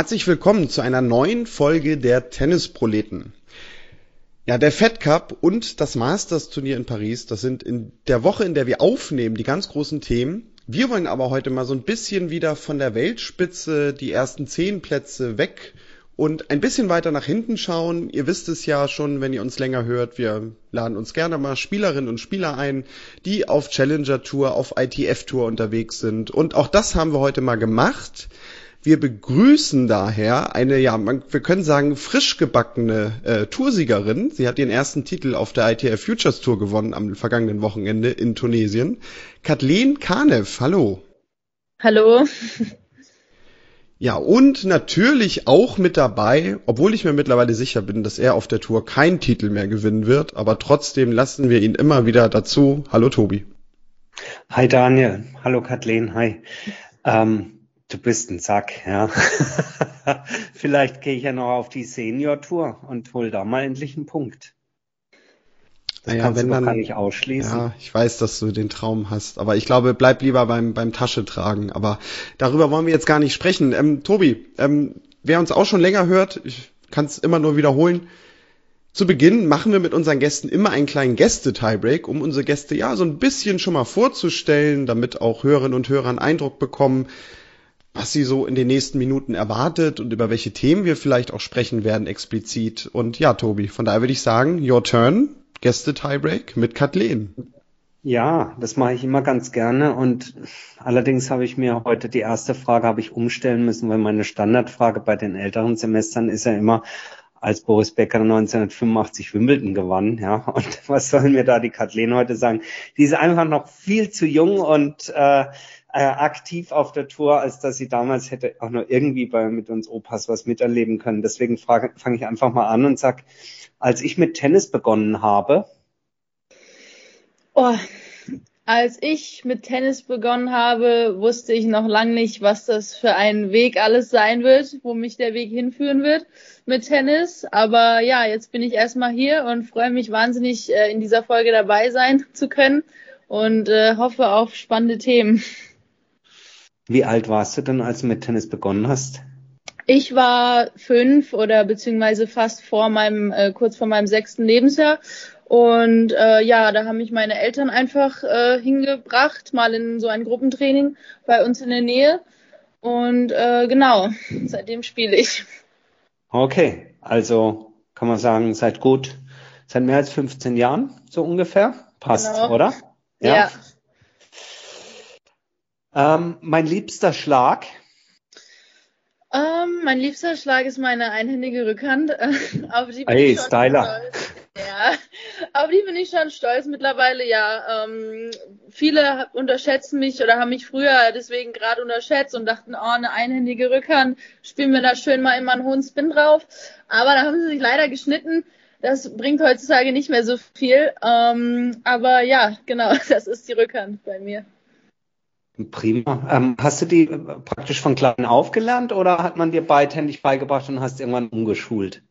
Herzlich willkommen zu einer neuen Folge der Tennisproleten. Ja, der Fed Cup und das Masters Turnier in Paris, das sind in der Woche, in der wir aufnehmen, die ganz großen Themen. Wir wollen aber heute mal so ein bisschen wieder von der Weltspitze die ersten zehn Plätze weg und ein bisschen weiter nach hinten schauen. Ihr wisst es ja schon, wenn ihr uns länger hört, wir laden uns gerne mal Spielerinnen und Spieler ein, die auf Challenger Tour, auf ITF Tour unterwegs sind. Und auch das haben wir heute mal gemacht. Wir begrüßen daher eine, ja, man, wir können sagen, frisch gebackene äh, Toursiegerin. Sie hat ihren ersten Titel auf der ITF Futures Tour gewonnen am vergangenen Wochenende in Tunesien. Kathleen Kanev, hallo. Hallo. Ja, und natürlich auch mit dabei, obwohl ich mir mittlerweile sicher bin, dass er auf der Tour keinen Titel mehr gewinnen wird, aber trotzdem lassen wir ihn immer wieder dazu. Hallo Tobi. Hi Daniel, hallo Kathleen, hi. Ähm, Du bist ein Sack, ja. Vielleicht gehe ich ja noch auf die Senior-Tour und hol da mal endlich einen Punkt. Das naja, kannst wenn du dann, gar nicht ausschließen. Ja, ich weiß, dass du den Traum hast, aber ich glaube, bleib lieber beim, beim Tasche tragen. Aber darüber wollen wir jetzt gar nicht sprechen. Ähm, Tobi, ähm, wer uns auch schon länger hört, ich kann es immer nur wiederholen. Zu Beginn machen wir mit unseren Gästen immer einen kleinen Gäste-Tiebreak, um unsere Gäste ja so ein bisschen schon mal vorzustellen, damit auch Hörerinnen und Hörer einen Eindruck bekommen, was sie so in den nächsten Minuten erwartet und über welche Themen wir vielleicht auch sprechen werden explizit. Und ja, Tobi, von daher würde ich sagen, your turn, Gäste Tiebreak mit Kathleen. Ja, das mache ich immer ganz gerne und allerdings habe ich mir heute die erste Frage habe ich umstellen müssen, weil meine Standardfrage bei den älteren Semestern ist ja immer, als Boris Becker 1985 Wimbledon gewann, ja, und was soll mir da die Kathleen heute sagen? Die ist einfach noch viel zu jung und äh, äh, aktiv auf der Tour, als dass sie damals hätte auch nur irgendwie bei mit uns Opas was miterleben können. Deswegen fange ich einfach mal an und sag, als ich mit Tennis begonnen habe. Oh, als ich mit Tennis begonnen habe, wusste ich noch lange nicht, was das für ein Weg alles sein wird, wo mich der Weg hinführen wird mit Tennis. Aber ja, jetzt bin ich erstmal hier und freue mich wahnsinnig, äh, in dieser Folge dabei sein zu können und äh, hoffe auf spannende Themen. Wie alt warst du denn, als du mit Tennis begonnen hast? Ich war fünf oder beziehungsweise fast vor meinem, äh, kurz vor meinem sechsten Lebensjahr. Und äh, ja, da haben mich meine Eltern einfach äh, hingebracht, mal in so ein Gruppentraining bei uns in der Nähe. Und äh, genau, seitdem spiele ich. Okay, also kann man sagen, seit gut, seit mehr als 15 Jahren, so ungefähr. Passt, genau. oder? Ja. ja. Ähm, mein liebster Schlag? Ähm, mein liebster Schlag ist meine einhändige Rückhand. auf die bin hey, ich Styler. Ja, auf die bin ich schon stolz mittlerweile, ja. Ähm, viele unterschätzen mich oder haben mich früher deswegen gerade unterschätzt und dachten, oh, eine einhändige Rückhand, spielen wir da schön mal immer einen hohen Spin drauf. Aber da haben sie sich leider geschnitten. Das bringt heutzutage nicht mehr so viel. Ähm, aber ja, genau, das ist die Rückhand bei mir. Prima. Ähm, hast du die äh, praktisch von klein auf gelernt oder hat man dir beidhändig beigebracht und hast irgendwann umgeschult?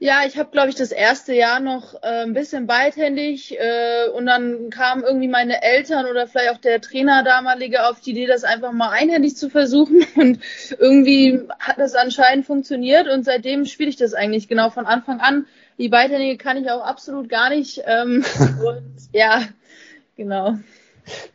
Ja, ich habe, glaube ich, das erste Jahr noch äh, ein bisschen beidhändig äh, und dann kamen irgendwie meine Eltern oder vielleicht auch der Trainer damalige auf die Idee, das einfach mal einhändig zu versuchen und irgendwie hat das anscheinend funktioniert und seitdem spiele ich das eigentlich genau von Anfang an. Die beidhändige kann ich auch absolut gar nicht ähm, und ja, genau.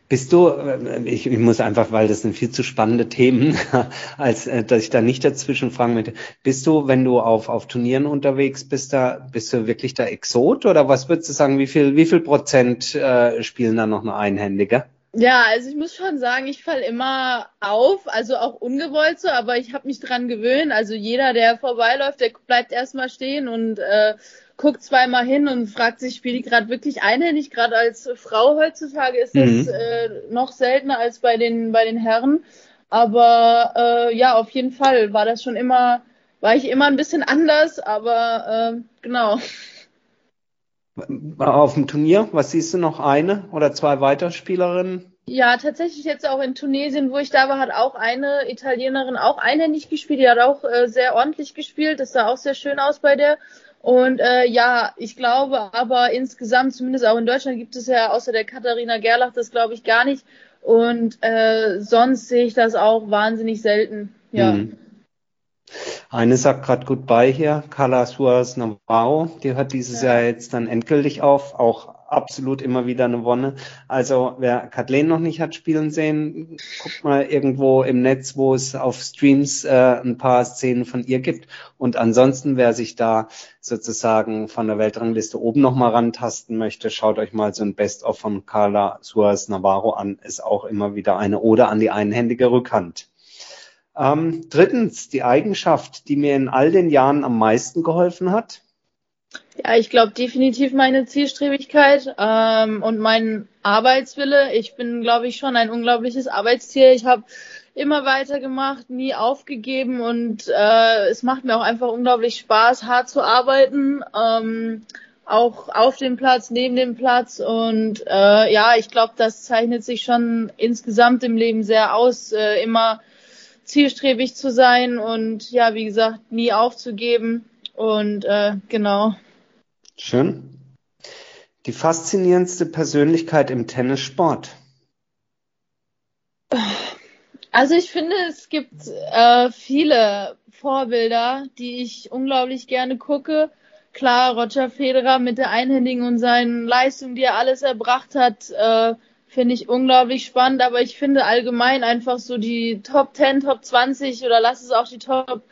Bist du, äh, ich, ich, muss einfach, weil das sind viel zu spannende Themen, als äh, dass ich da nicht dazwischen fragen möchte. Bist du, wenn du auf, auf Turnieren unterwegs bist, da bist du wirklich der Exot oder was würdest du sagen, wie viel, wie viel Prozent äh, spielen da noch eine Einhändige? Ja, also ich muss schon sagen, ich falle immer auf, also auch ungewollt so, aber ich habe mich dran gewöhnt. Also jeder, der vorbeiläuft, der bleibt erstmal stehen und äh, guckt zweimal hin und fragt sich, spiele ich gerade wirklich einhändig? Gerade als Frau heutzutage ist das mhm. äh, noch seltener als bei den bei den Herren. Aber äh, ja, auf jeden Fall war das schon immer, war ich immer ein bisschen anders, aber äh, genau. Auf dem Turnier, was siehst du noch eine oder zwei Weiterspielerinnen? Ja, tatsächlich jetzt auch in Tunesien, wo ich da war, hat auch eine Italienerin auch einhändig gespielt. Die hat auch äh, sehr ordentlich gespielt. Das sah auch sehr schön aus bei der. Und äh, ja, ich glaube aber insgesamt, zumindest auch in Deutschland, gibt es ja außer der Katharina Gerlach das glaube ich gar nicht. Und äh, sonst sehe ich das auch wahnsinnig selten. Ja. Mhm. Eine sagt gerade Goodbye hier, Carla Suarez Navarro, die hört dieses ja. Jahr jetzt dann endgültig auf, auch absolut immer wieder eine Wonne. Also wer Kathleen noch nicht hat spielen sehen, guckt mal irgendwo im Netz, wo es auf Streams äh, ein paar Szenen von ihr gibt. Und ansonsten, wer sich da sozusagen von der Weltrangliste oben nochmal rantasten möchte, schaut euch mal so ein Best-of von Carla Suarez Navarro an. Ist auch immer wieder eine Ode an die einhändige Rückhand. Ähm, drittens, die Eigenschaft, die mir in all den Jahren am meisten geholfen hat. Ja, ich glaube definitiv meine Zielstrebigkeit ähm, und mein Arbeitswille. Ich bin, glaube ich, schon ein unglaubliches Arbeitstier. Ich habe immer weitergemacht, nie aufgegeben und äh, es macht mir auch einfach unglaublich Spaß, hart zu arbeiten. Ähm, auch auf dem Platz, neben dem Platz und äh, ja, ich glaube, das zeichnet sich schon insgesamt im Leben sehr aus, äh, immer zielstrebig zu sein und ja, wie gesagt, nie aufzugeben. Und äh, genau. Schön. Die faszinierendste Persönlichkeit im Tennissport. Also ich finde, es gibt äh, viele Vorbilder, die ich unglaublich gerne gucke. Klar, Roger Federer mit der Einhändigen und seinen Leistungen, die er alles erbracht hat, äh, finde ich unglaublich spannend, aber ich finde allgemein einfach so die Top 10, Top 20 oder lass es auch die Top,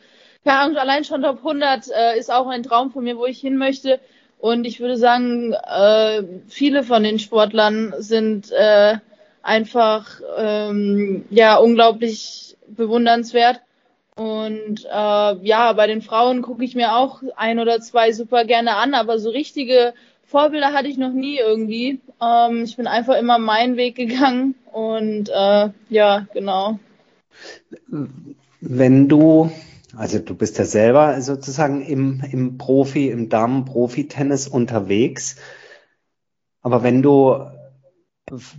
keine Ahnung, allein schon Top 100 äh, ist auch ein Traum von mir, wo ich hin möchte. Und ich würde sagen, äh, viele von den Sportlern sind äh, einfach ähm, ja unglaublich bewundernswert. Und äh, ja, bei den Frauen gucke ich mir auch ein oder zwei super gerne an, aber so richtige Vorbilder hatte ich noch nie irgendwie. Ähm, ich bin einfach immer meinen Weg gegangen und äh, ja, genau. Wenn du, also du bist ja selber sozusagen im, im Profi, im Damen-Profi-Tennis unterwegs, aber wenn du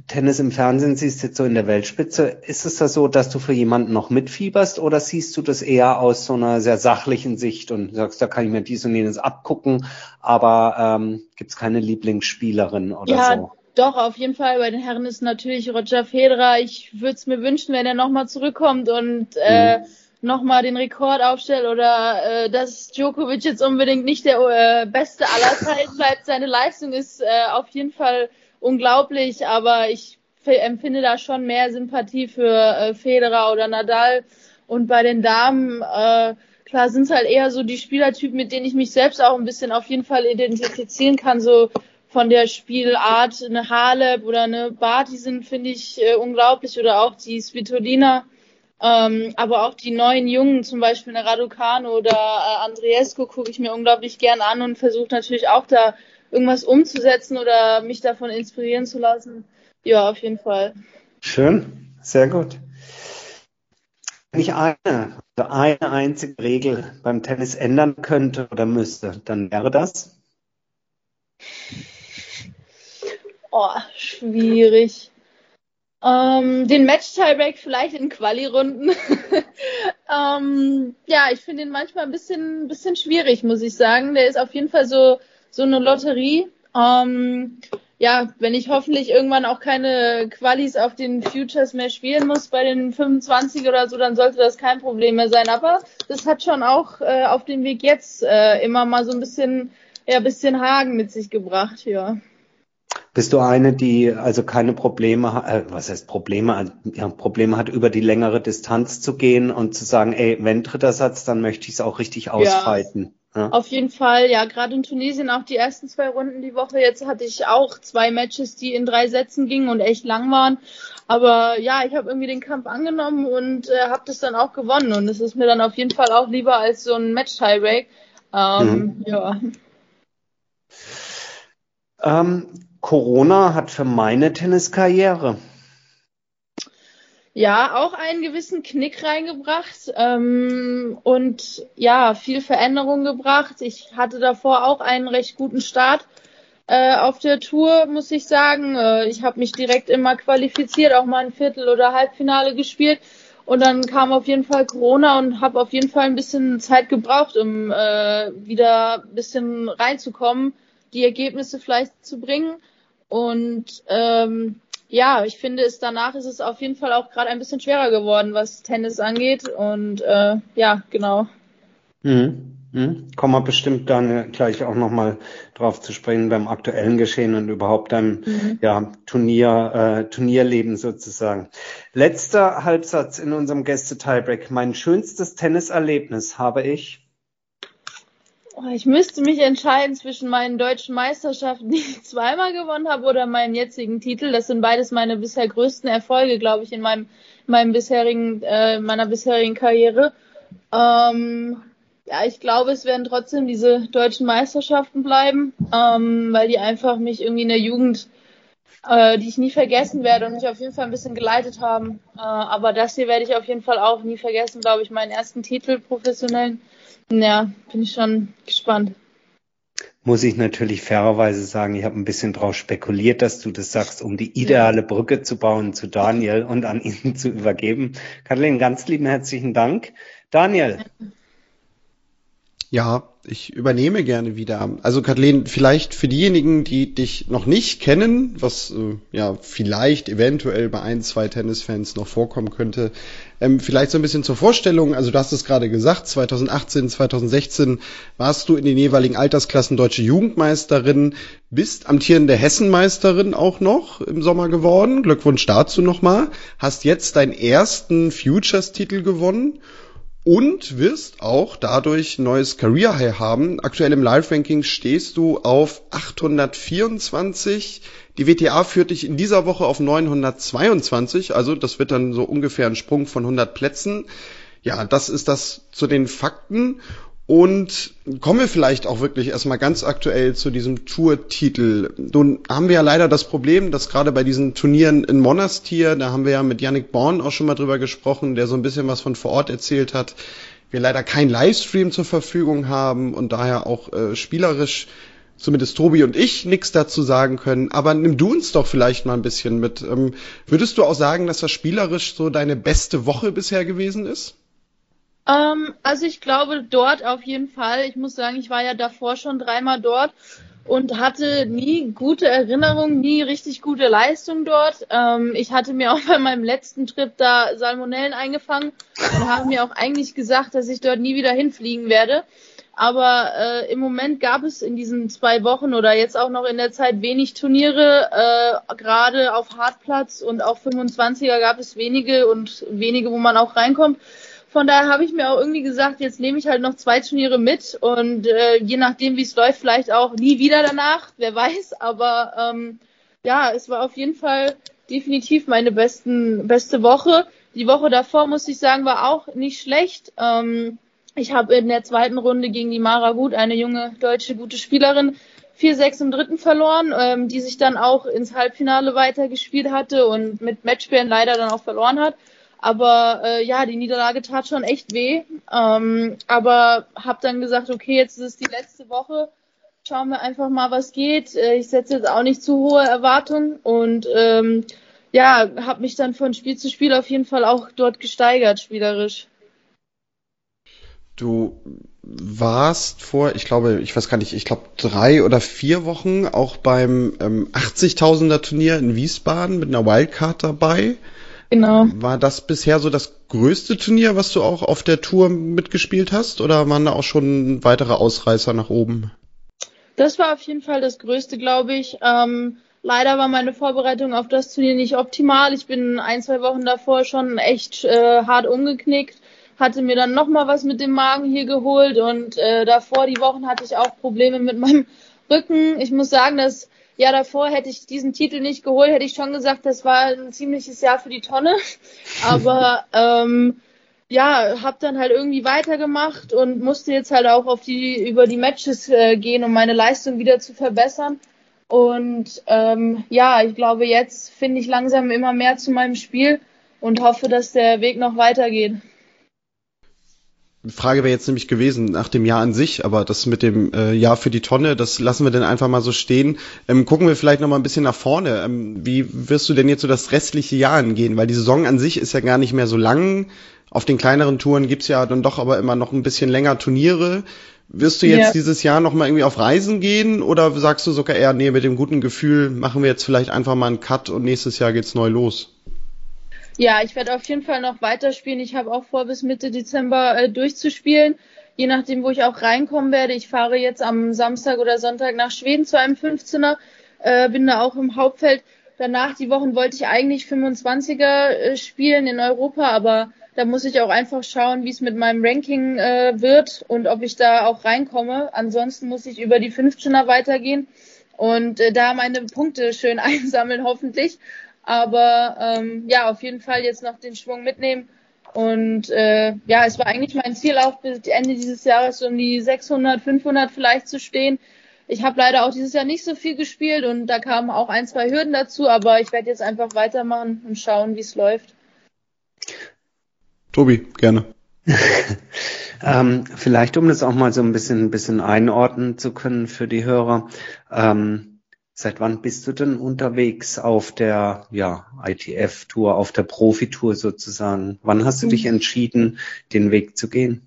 Tennis im Fernsehen siehst, jetzt so in der Weltspitze, ist es da so, dass du für jemanden noch mitfieberst oder siehst du das eher aus so einer sehr sachlichen Sicht und sagst, da kann ich mir dies und jenes abgucken, aber ähm, gibt es keine Lieblingsspielerin oder ja, so? Doch, auf jeden Fall. Bei den Herren ist natürlich Roger Federer. Ich würde es mir wünschen, wenn er nochmal zurückkommt und äh, mhm. nochmal den Rekord aufstellt oder äh, dass Djokovic jetzt unbedingt nicht der äh, Beste aller Zeiten bleibt. Seine Leistung ist äh, auf jeden Fall unglaublich, aber ich empfinde da schon mehr Sympathie für äh, Federer oder Nadal. Und bei den Damen, äh, klar, sind es halt eher so die Spielertypen, mit denen ich mich selbst auch ein bisschen auf jeden Fall identifizieren kann. So von der Spielart eine Halep oder eine Barty sind, finde ich, äh, unglaublich. Oder auch die Svitolina. Ähm, aber auch die neuen Jungen, zum Beispiel eine Raducano oder äh, Andriesco, gucke ich mir unglaublich gern an und versuche natürlich auch da irgendwas umzusetzen oder mich davon inspirieren zu lassen. Ja, auf jeden Fall. Schön, sehr gut. Wenn ich eine, eine einzige Regel beim Tennis ändern könnte oder müsste, dann wäre das? Oh, schwierig. Ähm, den Match-Tiebreak vielleicht in Quali-Runden. ähm, ja, ich finde ihn manchmal ein bisschen, bisschen schwierig, muss ich sagen. Der ist auf jeden Fall so so eine Lotterie. Ähm, ja, wenn ich hoffentlich irgendwann auch keine Qualis auf den Futures mehr spielen muss bei den 25 oder so, dann sollte das kein Problem mehr sein. Aber das hat schon auch äh, auf dem Weg jetzt äh, immer mal so ein bisschen, ja, bisschen Hagen mit sich gebracht, ja. Bist du eine, die also keine Probleme hat, äh, was heißt Probleme, ja, Probleme hat, über die längere Distanz zu gehen und zu sagen, ey, wenn dritter Satz, dann möchte ich es auch richtig ausfeiten. Ja. Ja. Auf jeden Fall, ja, gerade in Tunesien auch die ersten zwei Runden die Woche. Jetzt hatte ich auch zwei Matches, die in drei Sätzen gingen und echt lang waren. Aber ja, ich habe irgendwie den Kampf angenommen und äh, habe das dann auch gewonnen. Und es ist mir dann auf jeden Fall auch lieber als so ein Match-Tiebreak. Ähm, mhm. Ja. Ähm, Corona hat für meine Tenniskarriere ja auch einen gewissen Knick reingebracht ähm, und ja, viel Veränderung gebracht. Ich hatte davor auch einen recht guten Start äh, auf der Tour, muss ich sagen. Äh, ich habe mich direkt immer qualifiziert, auch mal ein Viertel- oder Halbfinale gespielt. Und dann kam auf jeden Fall Corona und habe auf jeden Fall ein bisschen Zeit gebraucht, um äh, wieder ein bisschen reinzukommen, die Ergebnisse vielleicht zu bringen. Und ähm, ja, ich finde es danach ist es auf jeden Fall auch gerade ein bisschen schwerer geworden, was Tennis angeht. Und äh, ja, genau. Mhm. Mhm. Kommen wir bestimmt dann gleich auch nochmal drauf zu sprechen beim aktuellen Geschehen und überhaupt deinem mhm. ja, Turnier, äh, Turnierleben sozusagen. Letzter Halbsatz in unserem Gäste-Tiebreak. Mein schönstes Tenniserlebnis habe ich ich müsste mich entscheiden zwischen meinen deutschen Meisterschaften, die ich zweimal gewonnen habe, oder meinem jetzigen Titel. Das sind beides meine bisher größten Erfolge, glaube ich, in meinem, meinem bisherigen, äh, meiner bisherigen Karriere. Ähm, ja, ich glaube, es werden trotzdem diese deutschen Meisterschaften bleiben, ähm, weil die einfach mich irgendwie in der Jugend, äh, die ich nie vergessen werde und mich auf jeden Fall ein bisschen geleitet haben. Äh, aber das hier werde ich auf jeden Fall auch nie vergessen, glaube ich, meinen ersten Titel professionellen. Ja, bin ich schon gespannt. Muss ich natürlich fairerweise sagen, ich habe ein bisschen drauf spekuliert, dass du das sagst, um die ideale Brücke zu bauen zu Daniel und an ihn zu übergeben. Kathleen, ganz lieben herzlichen Dank. Daniel. Ja, ich übernehme gerne wieder. Also Kathleen, vielleicht für diejenigen, die dich noch nicht kennen, was äh, ja vielleicht eventuell bei ein, zwei Tennisfans noch vorkommen könnte, ähm, vielleicht so ein bisschen zur Vorstellung. Also du hast es gerade gesagt, 2018, 2016 warst du in den jeweiligen Altersklassen deutsche Jugendmeisterin, bist amtierende Hessenmeisterin auch noch im Sommer geworden. Glückwunsch dazu nochmal. Hast jetzt deinen ersten Futures-Titel gewonnen und wirst auch dadurch neues Career High haben. Aktuell im Live Ranking stehst du auf 824. Die WTA führt dich in dieser Woche auf 922, also das wird dann so ungefähr ein Sprung von 100 Plätzen. Ja, das ist das zu den Fakten. Und kommen wir vielleicht auch wirklich erstmal ganz aktuell zu diesem Tourtitel. Nun haben wir ja leider das Problem, dass gerade bei diesen Turnieren in Monastir, da haben wir ja mit Yannick Born auch schon mal drüber gesprochen, der so ein bisschen was von vor Ort erzählt hat, wir leider keinen Livestream zur Verfügung haben und daher auch äh, spielerisch zumindest Tobi und ich nichts dazu sagen können. Aber nimm du uns doch vielleicht mal ein bisschen mit. Ähm, würdest du auch sagen, dass das spielerisch so deine beste Woche bisher gewesen ist? Ähm, also ich glaube dort auf jeden Fall. Ich muss sagen, ich war ja davor schon dreimal dort und hatte nie gute Erinnerungen, nie richtig gute Leistung dort. Ähm, ich hatte mir auch bei meinem letzten Trip da Salmonellen eingefangen und habe mir auch eigentlich gesagt, dass ich dort nie wieder hinfliegen werde. Aber äh, im Moment gab es in diesen zwei Wochen oder jetzt auch noch in der Zeit wenig Turniere. Äh, Gerade auf Hartplatz und auf 25er gab es wenige und wenige, wo man auch reinkommt. Von daher habe ich mir auch irgendwie gesagt, jetzt nehme ich halt noch zwei Turniere mit und äh, je nachdem, wie es läuft, vielleicht auch nie wieder danach, wer weiß. Aber ähm, ja, es war auf jeden Fall definitiv meine besten, beste Woche. Die Woche davor, muss ich sagen, war auch nicht schlecht. Ähm, ich habe in der zweiten Runde gegen die Mara Gut, eine junge deutsche gute Spielerin, 4-6 im dritten verloren, ähm, die sich dann auch ins Halbfinale weitergespielt hatte und mit Matchbären leider dann auch verloren hat. Aber äh, ja, die Niederlage tat schon echt weh. Ähm, aber habe dann gesagt, okay, jetzt ist es die letzte Woche. Schauen wir einfach mal, was geht. Äh, ich setze jetzt auch nicht zu hohe Erwartungen und ähm, ja, habe mich dann von Spiel zu Spiel auf jeden Fall auch dort gesteigert, spielerisch. Du warst vor, ich glaube, ich weiß gar nicht, ich glaube drei oder vier Wochen auch beim ähm, 80.000er Turnier in Wiesbaden mit einer Wildcard dabei. Genau. War das bisher so das größte Turnier, was du auch auf der Tour mitgespielt hast, oder waren da auch schon weitere Ausreißer nach oben? Das war auf jeden Fall das größte, glaube ich. Ähm, leider war meine Vorbereitung auf das Turnier nicht optimal. Ich bin ein, zwei Wochen davor schon echt äh, hart umgeknickt, hatte mir dann nochmal was mit dem Magen hier geholt und äh, davor die Wochen hatte ich auch Probleme mit meinem Rücken. Ich muss sagen, dass Jahr davor hätte ich diesen Titel nicht geholt, hätte ich schon gesagt, das war ein ziemliches Jahr für die Tonne. Aber ähm, ja, habe dann halt irgendwie weitergemacht und musste jetzt halt auch auf die über die Matches äh, gehen, um meine Leistung wieder zu verbessern. Und ähm, ja, ich glaube, jetzt finde ich langsam immer mehr zu meinem Spiel und hoffe, dass der Weg noch weitergeht. Frage wäre jetzt nämlich gewesen nach dem Jahr an sich, aber das mit dem äh, Jahr für die Tonne, das lassen wir dann einfach mal so stehen. Ähm, gucken wir vielleicht noch mal ein bisschen nach vorne. Ähm, wie wirst du denn jetzt so das restliche Jahr angehen? Weil die Saison an sich ist ja gar nicht mehr so lang. Auf den kleineren Touren gibt's ja dann doch aber immer noch ein bisschen länger Turniere. Wirst du jetzt ja. dieses Jahr noch mal irgendwie auf Reisen gehen oder sagst du sogar eher, nee, mit dem guten Gefühl machen wir jetzt vielleicht einfach mal einen Cut und nächstes Jahr geht's neu los? Ja, ich werde auf jeden Fall noch weiterspielen. Ich habe auch vor, bis Mitte Dezember äh, durchzuspielen. je nachdem, wo ich auch reinkommen werde. Ich fahre jetzt am Samstag oder Sonntag nach Schweden zu einem 15er, äh, bin da auch im Hauptfeld. Danach die Wochen wollte ich eigentlich 25er äh, spielen in Europa, aber da muss ich auch einfach schauen, wie es mit meinem Ranking äh, wird und ob ich da auch reinkomme. Ansonsten muss ich über die 15er weitergehen und äh, da meine Punkte schön einsammeln, hoffentlich. Aber ähm, ja, auf jeden Fall jetzt noch den Schwung mitnehmen. Und äh, ja, es war eigentlich mein Ziel auch bis Ende dieses Jahres um die 600, 500 vielleicht zu stehen. Ich habe leider auch dieses Jahr nicht so viel gespielt und da kamen auch ein, zwei Hürden dazu, aber ich werde jetzt einfach weitermachen und schauen, wie es läuft. Tobi, gerne. ähm, vielleicht, um das auch mal so ein bisschen, ein bisschen einordnen zu können für die Hörer. Ähm, seit wann bist du denn unterwegs auf der ja, ITF-Tour, auf der Profitour sozusagen? Wann hast du dich mhm. entschieden, den Weg zu gehen?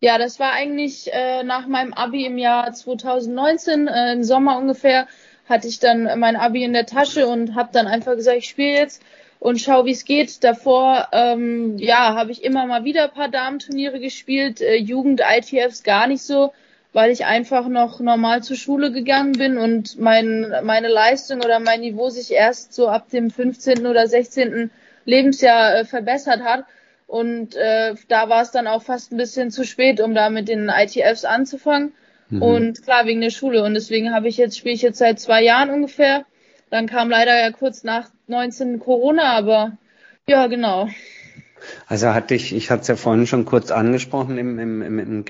Ja, das war eigentlich äh, nach meinem Abi im Jahr 2019, äh, im Sommer ungefähr, hatte ich dann mein Abi in der Tasche und habe dann einfach gesagt, ich spiele jetzt und schau, wie es geht. Davor, ähm, ja, habe ich immer mal wieder ein paar Damenturniere gespielt, äh, Jugend ITFs gar nicht so, weil ich einfach noch normal zur Schule gegangen bin und mein, meine Leistung oder mein Niveau sich erst so ab dem 15. oder 16. Lebensjahr äh, verbessert hat. Und äh, da war es dann auch fast ein bisschen zu spät, um da mit den ITFs anzufangen. Mhm. Und klar, wegen der Schule. Und deswegen habe ich jetzt, spiele ich jetzt seit zwei Jahren ungefähr. Dann kam leider ja kurz nach 19 Corona, aber ja, genau. Also hatte ich, ich hatte es ja vorhin schon kurz angesprochen im, im, im, im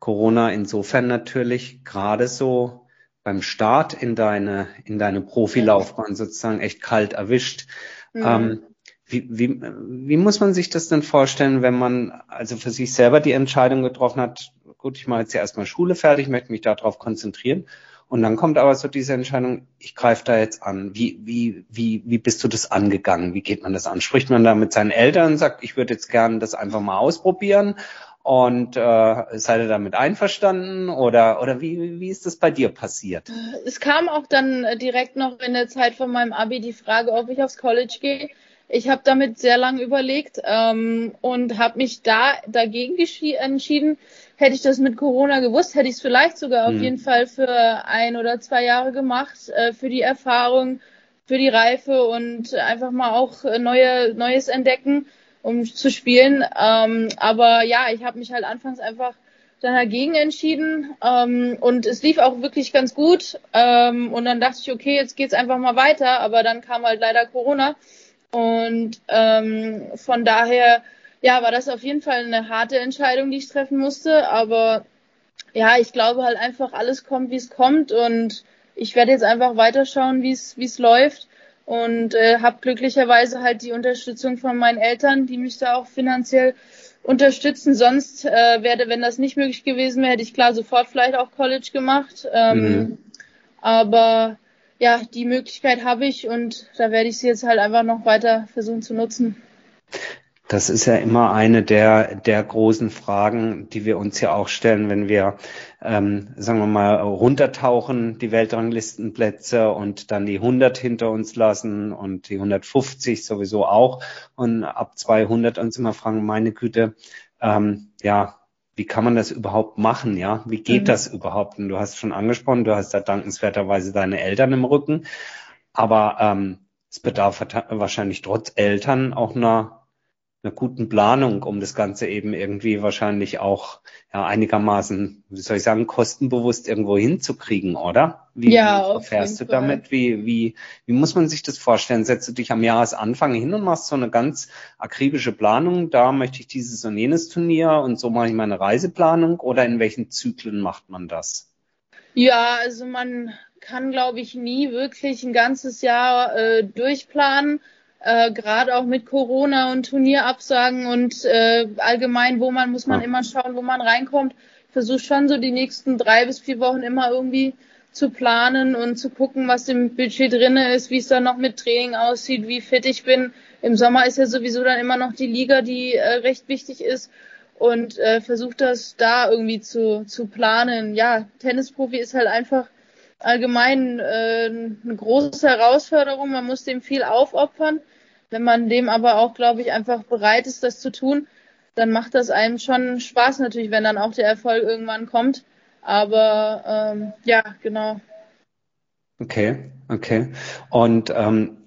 Corona insofern natürlich gerade so beim Start in deine, in deine Profilaufbahn sozusagen echt kalt erwischt. Mhm. Ähm, wie, wie, wie muss man sich das denn vorstellen, wenn man also für sich selber die Entscheidung getroffen hat, gut, ich mache jetzt ja erstmal Schule fertig, möchte mich darauf konzentrieren. Und dann kommt aber so diese Entscheidung, ich greife da jetzt an. Wie, wie, wie, wie bist du das angegangen? Wie geht man das an? Spricht man da mit seinen Eltern und sagt, ich würde jetzt gerne das einfach mal ausprobieren? Und äh, seid ihr damit einverstanden oder oder wie wie ist das bei dir passiert? Es kam auch dann direkt noch in der Zeit von meinem Abi die Frage, ob ich aufs College gehe. Ich habe damit sehr lange überlegt ähm, und habe mich da dagegen entschieden. Hätte ich das mit Corona gewusst, hätte ich es vielleicht sogar hm. auf jeden Fall für ein oder zwei Jahre gemacht, äh, für die Erfahrung, für die Reife und einfach mal auch neue, Neues entdecken, um zu spielen. Ähm, aber ja, ich habe mich halt anfangs einfach dann dagegen entschieden ähm, und es lief auch wirklich ganz gut. Ähm, und dann dachte ich, okay, jetzt geht's einfach mal weiter, aber dann kam halt leider Corona. Und ähm, von daher, ja, war das auf jeden Fall eine harte Entscheidung, die ich treffen musste. Aber ja, ich glaube halt einfach, alles kommt, wie es kommt. Und ich werde jetzt einfach weiterschauen, wie es wie es läuft. Und äh, habe glücklicherweise halt die Unterstützung von meinen Eltern, die mich da auch finanziell unterstützen. Sonst äh, werde, wenn das nicht möglich gewesen wäre, hätte ich klar sofort vielleicht auch College gemacht. Ähm, mhm. Aber ja, die Möglichkeit habe ich und da werde ich sie jetzt halt einfach noch weiter versuchen zu nutzen. Das ist ja immer eine der, der großen Fragen, die wir uns ja auch stellen, wenn wir, ähm, sagen wir mal, runtertauchen, die Weltranglistenplätze und dann die 100 hinter uns lassen und die 150 sowieso auch und ab 200 uns immer fragen, meine Güte, ähm, ja, wie kann man das überhaupt machen, ja? Wie geht mhm. das überhaupt? Und du hast schon angesprochen, du hast da dankenswerterweise deine Eltern im Rücken, aber ähm, es bedarf wahrscheinlich trotz Eltern auch einer einer guten Planung, um das Ganze eben irgendwie wahrscheinlich auch ja, einigermaßen, wie soll ich sagen, kostenbewusst irgendwo hinzukriegen, oder? Wie, ja, wie fährst du damit? Wie, wie, wie muss man sich das vorstellen? Setzt du dich am Jahresanfang hin und machst so eine ganz akribische Planung? Da möchte ich dieses und jenes Turnier und so mache ich meine Reiseplanung oder in welchen Zyklen macht man das? Ja, also man kann, glaube ich, nie wirklich ein ganzes Jahr äh, durchplanen äh, gerade auch mit Corona und Turnierabsagen und äh, allgemein, wo man muss man immer schauen, wo man reinkommt. Ich versuche schon so die nächsten drei bis vier Wochen immer irgendwie zu planen und zu gucken, was im Budget drinne ist, wie es dann noch mit Training aussieht, wie fit ich bin. Im Sommer ist ja sowieso dann immer noch die Liga, die äh, recht wichtig ist und äh, versuche das da irgendwie zu, zu planen. Ja, Tennisprofi ist halt einfach allgemein äh, eine große Herausforderung. Man muss dem viel aufopfern. Wenn man dem aber auch, glaube ich, einfach bereit ist, das zu tun, dann macht das einem schon Spaß natürlich, wenn dann auch der Erfolg irgendwann kommt. Aber ähm, ja, genau. Okay, okay. Und ähm,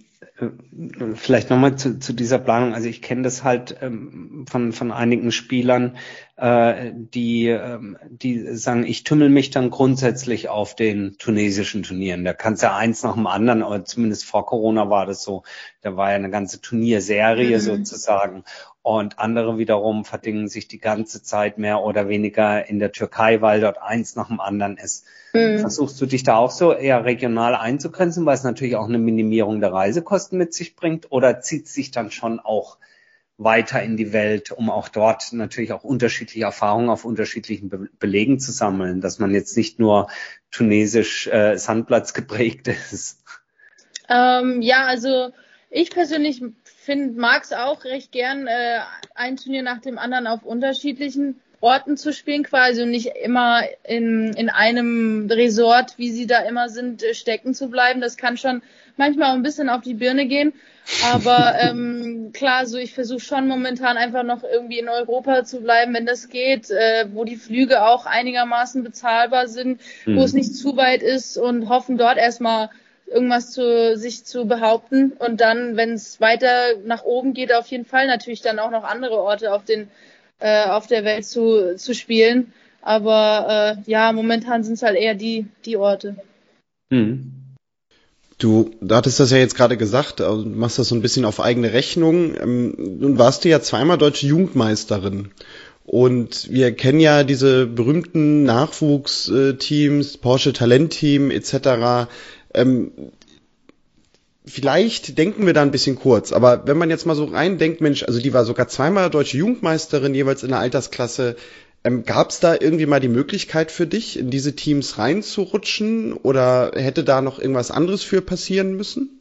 vielleicht nochmal zu, zu dieser Planung. Also ich kenne das halt ähm, von, von einigen Spielern, äh, die, ähm, die sagen, ich tümmel mich dann grundsätzlich auf den tunesischen Turnieren. Da kannst ja eins nach dem anderen, aber zumindest vor Corona war das so. Da war ja eine ganze Turnierserie mhm. sozusagen. Und andere wiederum verdingen sich die ganze Zeit mehr oder weniger in der Türkei, weil dort eins nach dem anderen ist. Mhm. Versuchst du dich da auch so eher regional einzugrenzen, weil es natürlich auch eine Minimierung der Reisekosten mit sich bringt? Oder zieht sich dann schon auch weiter in die Welt, um auch dort natürlich auch unterschiedliche Erfahrungen auf unterschiedlichen Be Belegen zu sammeln, dass man jetzt nicht nur tunesisch äh, Sandplatz geprägt ist? Ähm, ja, also ich persönlich finde, mag es auch recht gern, äh, ein Turnier nach dem anderen auf unterschiedlichen Orten zu spielen quasi und nicht immer in, in einem Resort, wie sie da immer sind, äh, stecken zu bleiben. Das kann schon manchmal auch ein bisschen auf die Birne gehen. Aber ähm, klar, so ich versuche schon momentan einfach noch irgendwie in Europa zu bleiben, wenn das geht, äh, wo die Flüge auch einigermaßen bezahlbar sind, mhm. wo es nicht zu weit ist und hoffen dort erstmal irgendwas zu sich zu behaupten und dann, wenn es weiter nach oben geht, auf jeden Fall natürlich dann auch noch andere Orte auf den äh, auf der Welt zu zu spielen. Aber äh, ja, momentan sind es halt eher die die Orte. Hm. Du, du hattest das ja jetzt gerade gesagt, also machst das so ein bisschen auf eigene Rechnung. Ähm, nun warst du ja zweimal deutsche Jugendmeisterin. Und wir kennen ja diese berühmten Nachwuchsteams, Porsche Talentteam etc. Ähm, vielleicht denken wir da ein bisschen kurz, aber wenn man jetzt mal so reindenkt, Mensch, also die war sogar zweimal deutsche Jugendmeisterin, jeweils in der Altersklasse. Ähm, Gab es da irgendwie mal die Möglichkeit für dich, in diese Teams reinzurutschen oder hätte da noch irgendwas anderes für passieren müssen?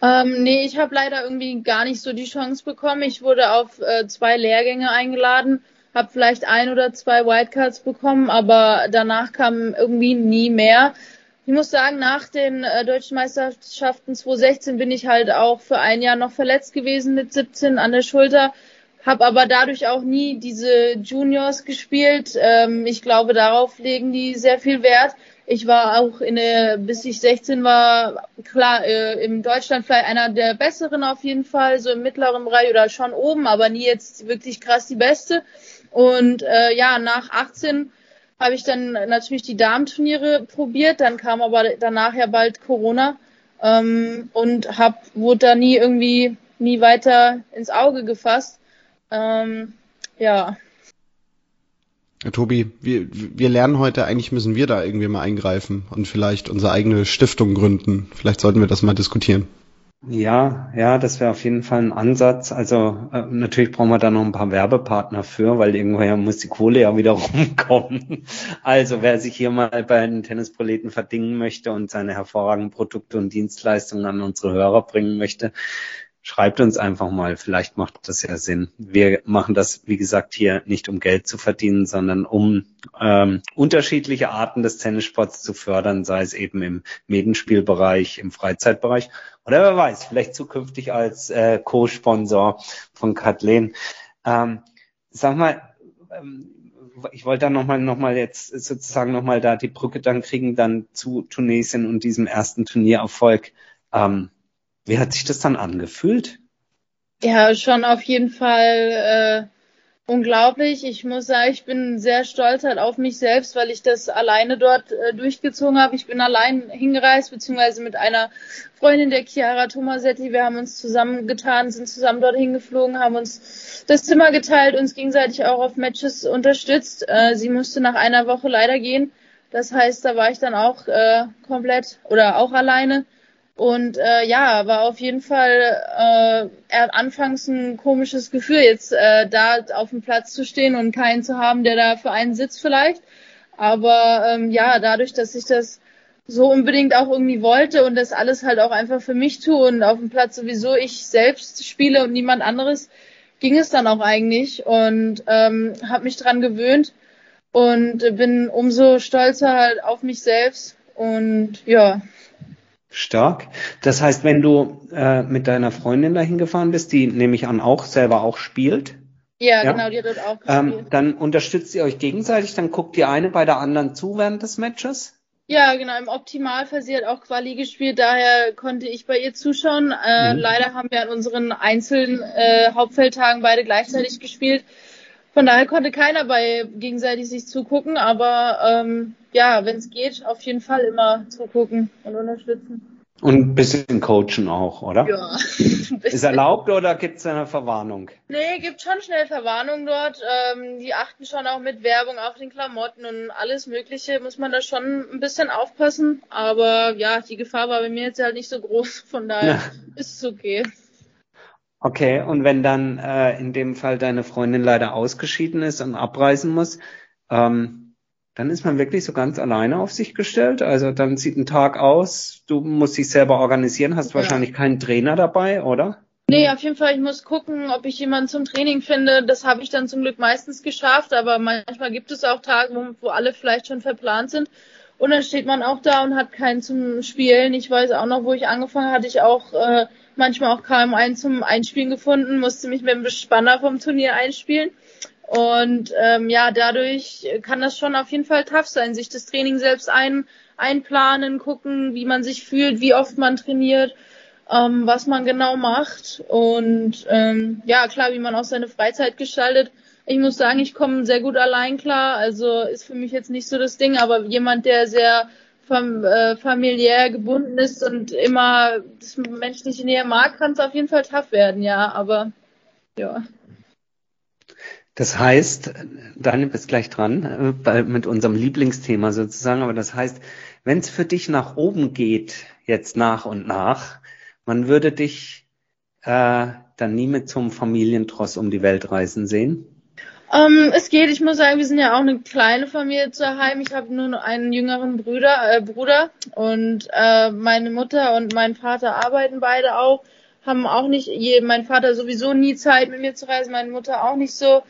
Ähm, nee, ich habe leider irgendwie gar nicht so die Chance bekommen. Ich wurde auf äh, zwei Lehrgänge eingeladen, habe vielleicht ein oder zwei Wildcards bekommen, aber danach kam irgendwie nie mehr. Ich muss sagen, nach den äh, deutschen Meisterschaften 2016 bin ich halt auch für ein Jahr noch verletzt gewesen mit 17 an der Schulter, habe aber dadurch auch nie diese Juniors gespielt. Ähm, ich glaube, darauf legen die sehr viel Wert. Ich war auch in der, bis ich 16 war, klar, äh, in Deutschland vielleicht einer der besseren auf jeden Fall, so im mittleren Bereich oder schon oben, aber nie jetzt wirklich krass die beste. Und äh, ja, nach 18 habe ich dann natürlich die Damenturniere probiert, dann kam aber danach ja bald Corona ähm, und hab, wurde da nie irgendwie nie weiter ins Auge gefasst. Ähm, ja. Tobi, wir, wir lernen heute, eigentlich müssen wir da irgendwie mal eingreifen und vielleicht unsere eigene Stiftung gründen. Vielleicht sollten wir das mal diskutieren. Ja, ja, das wäre auf jeden Fall ein Ansatz. Also äh, natürlich brauchen wir da noch ein paar Werbepartner für, weil irgendwoher muss die Kohle ja wieder rumkommen. Also wer sich hier mal bei den Tennisproleten verdingen möchte und seine hervorragenden Produkte und Dienstleistungen an unsere Hörer bringen möchte, schreibt uns einfach mal, vielleicht macht das ja Sinn. Wir machen das, wie gesagt, hier nicht um Geld zu verdienen, sondern um ähm, unterschiedliche Arten des Tennissports zu fördern, sei es eben im Medenspielbereich, im Freizeitbereich oder wer weiß, vielleicht zukünftig als äh, Co-Sponsor von Kathleen. Ähm, sag mal, ähm, ich wollte da nochmal noch mal jetzt sozusagen nochmal da die Brücke dann kriegen, dann zu Tunesien und diesem ersten Turniererfolg. Ähm, wie hat sich das dann angefühlt? Ja, schon auf jeden Fall äh, unglaublich. Ich muss sagen, ich bin sehr stolz halt auf mich selbst, weil ich das alleine dort äh, durchgezogen habe. Ich bin allein hingereist, beziehungsweise mit einer Freundin der Chiara Tomasetti. Wir haben uns zusammengetan, sind zusammen dorthin geflogen, haben uns das Zimmer geteilt, uns gegenseitig auch auf Matches unterstützt. Äh, sie musste nach einer Woche leider gehen. Das heißt, da war ich dann auch äh, komplett oder auch alleine. Und äh, ja, war auf jeden Fall äh, er anfangs ein komisches Gefühl, jetzt äh, da auf dem Platz zu stehen und keinen zu haben, der da für einen sitzt vielleicht. Aber ähm, ja, dadurch, dass ich das so unbedingt auch irgendwie wollte und das alles halt auch einfach für mich tue und auf dem Platz sowieso ich selbst spiele und niemand anderes, ging es dann auch eigentlich und ähm, habe mich dran gewöhnt und bin umso stolzer halt auf mich selbst und ja. Stark. Das heißt, wenn du äh, mit deiner Freundin dahin gefahren bist, die nehme ich an auch selber auch spielt? Ja, ja, genau, die hat auch ähm, gespielt. Ähm, dann unterstützt ihr euch gegenseitig, dann guckt die eine bei der anderen zu während des Matches? Ja, genau, im Optimalfall. Sie hat auch Quali gespielt, daher konnte ich bei ihr zuschauen. Äh, mhm. Leider haben wir an unseren einzelnen äh, Hauptfeldtagen beide gleichzeitig gespielt. Von daher konnte keiner bei gegenseitig sich zugucken, aber ähm, ja, wenn es geht, auf jeden Fall immer zugucken und unterstützen. Und ein bisschen coachen auch, oder? Ja. Ist erlaubt oder gibt es eine Verwarnung? Nee, gibt schon schnell Verwarnung dort. Ähm, die achten schon auch mit Werbung auf den Klamotten und alles Mögliche. Muss man da schon ein bisschen aufpassen. Aber ja, die Gefahr war bei mir jetzt halt nicht so groß. Von daher ja. ist es okay. Okay, und wenn dann äh, in dem Fall deine Freundin leider ausgeschieden ist und abreisen muss, ähm, dann ist man wirklich so ganz alleine auf sich gestellt. Also dann sieht ein Tag aus, du musst dich selber organisieren, hast ja. wahrscheinlich keinen Trainer dabei, oder? Nee, auf jeden Fall, ich muss gucken, ob ich jemanden zum Training finde. Das habe ich dann zum Glück meistens geschafft, aber manchmal gibt es auch Tage, wo, wo alle vielleicht schon verplant sind. Und dann steht man auch da und hat keinen zum Spielen. Ich weiß auch noch, wo ich angefangen hatte, ich auch äh, manchmal auch kaum einen zum Einspielen gefunden, musste mich mit dem Bespanner vom Turnier einspielen. Und ähm, ja, dadurch kann das schon auf jeden Fall tough sein, sich das Training selbst ein, einplanen, gucken, wie man sich fühlt, wie oft man trainiert, ähm, was man genau macht und ähm, ja, klar, wie man auch seine Freizeit gestaltet. Ich muss sagen, ich komme sehr gut allein klar, also ist für mich jetzt nicht so das Ding, aber jemand, der sehr fam äh, familiär gebunden ist und immer das menschliche Nähe mag, kann es auf jeden Fall tough werden, ja, aber ja. Das heißt, Daniel bist gleich dran äh, bei, mit unserem Lieblingsthema sozusagen, aber das heißt, wenn es für dich nach oben geht, jetzt nach und nach, man würde dich äh, dann nie mit zum Familientross um die Welt reisen sehen? Ähm, es geht, ich muss sagen, wir sind ja auch eine kleine Familie zu Heim. Ich habe nur einen jüngeren Bruder, äh, Bruder und äh, meine Mutter und mein Vater arbeiten beide auch haben auch nicht, je, mein Vater sowieso nie Zeit mit mir zu reisen, meine Mutter auch nicht so.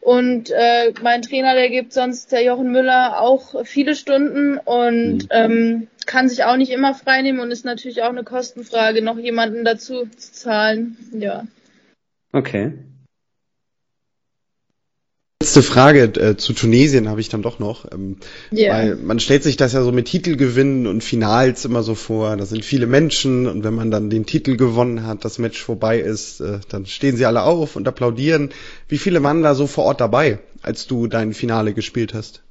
Und äh, mein Trainer, der gibt sonst, der Jochen Müller, auch viele Stunden und mhm. ähm, kann sich auch nicht immer freinehmen und ist natürlich auch eine Kostenfrage, noch jemanden dazu zu zahlen. Ja. Okay. Letzte Frage äh, zu Tunesien habe ich dann doch noch. Ähm, yeah. Weil man stellt sich das ja so mit Titelgewinnen und Finals immer so vor. Da sind viele Menschen und wenn man dann den Titel gewonnen hat, das Match vorbei ist, äh, dann stehen sie alle auf und applaudieren. Wie viele waren da so vor Ort dabei, als du dein Finale gespielt hast?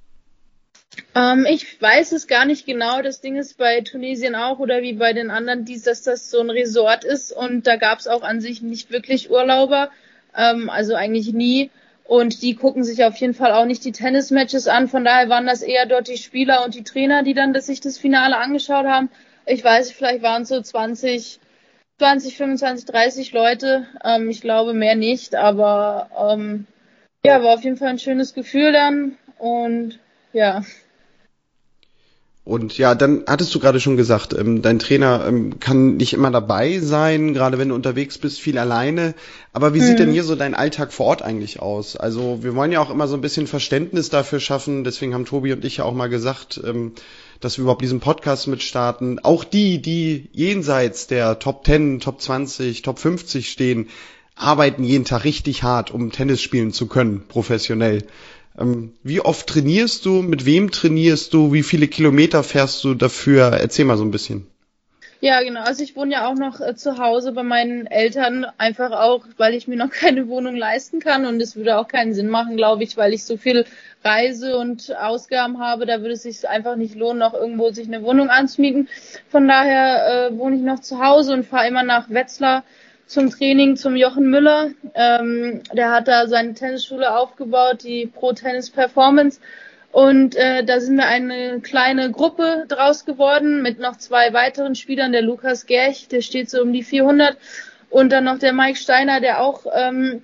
Ähm, ich weiß es gar nicht genau. Das Ding ist bei Tunesien auch oder wie bei den anderen, dies, dass das so ein Resort ist und da gab es auch an sich nicht wirklich Urlauber. Ähm, also eigentlich nie. Und die gucken sich auf jeden Fall auch nicht die Tennismatches an. Von daher waren das eher dort die Spieler und die Trainer, die dann sich das Finale angeschaut haben. Ich weiß, vielleicht waren es so 20, 20, 25, 30 Leute. Ähm, ich glaube mehr nicht, aber ähm, ja, war auf jeden Fall ein schönes Gefühl dann. Und ja. Und ja, dann hattest du gerade schon gesagt, ähm, dein Trainer ähm, kann nicht immer dabei sein, gerade wenn du unterwegs bist, viel alleine. Aber wie mhm. sieht denn hier so dein Alltag vor Ort eigentlich aus? Also wir wollen ja auch immer so ein bisschen Verständnis dafür schaffen. Deswegen haben Tobi und ich ja auch mal gesagt, ähm, dass wir überhaupt diesen Podcast mitstarten. Auch die, die jenseits der Top 10, Top 20, Top 50 stehen, arbeiten jeden Tag richtig hart, um Tennis spielen zu können, professionell. Ähm, wie oft trainierst du? Mit wem trainierst du? Wie viele Kilometer fährst du dafür? Erzähl mal so ein bisschen. Ja, genau. Also ich wohne ja auch noch äh, zu Hause bei meinen Eltern, einfach auch, weil ich mir noch keine Wohnung leisten kann und es würde auch keinen Sinn machen, glaube ich, weil ich so viel Reise und Ausgaben habe, da würde es sich einfach nicht lohnen, noch irgendwo sich eine Wohnung anzumieten. Von daher äh, wohne ich noch zu Hause und fahre immer nach Wetzlar zum Training zum Jochen Müller. Ähm, der hat da seine Tennisschule aufgebaut, die Pro Tennis Performance. Und äh, da sind wir eine kleine Gruppe draus geworden mit noch zwei weiteren Spielern. Der Lukas Gerch, der steht so um die 400. Und dann noch der Mike Steiner, der auch ähm,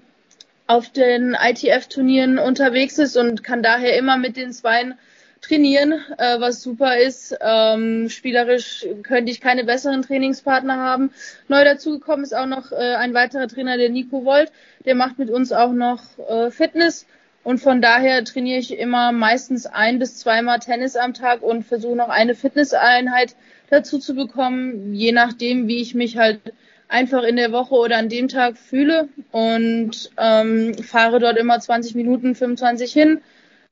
auf den ITF-Turnieren unterwegs ist und kann daher immer mit den Zweien trainieren, äh, was super ist. Ähm, spielerisch könnte ich keine besseren Trainingspartner haben. Neu dazugekommen ist auch noch äh, ein weiterer Trainer, der Nico Volt. Der macht mit uns auch noch äh, Fitness. Und von daher trainiere ich immer meistens ein bis zweimal Tennis am Tag und versuche noch eine Fitnesseinheit dazu zu bekommen, je nachdem, wie ich mich halt einfach in der Woche oder an dem Tag fühle und ähm, fahre dort immer 20 Minuten, 25 hin,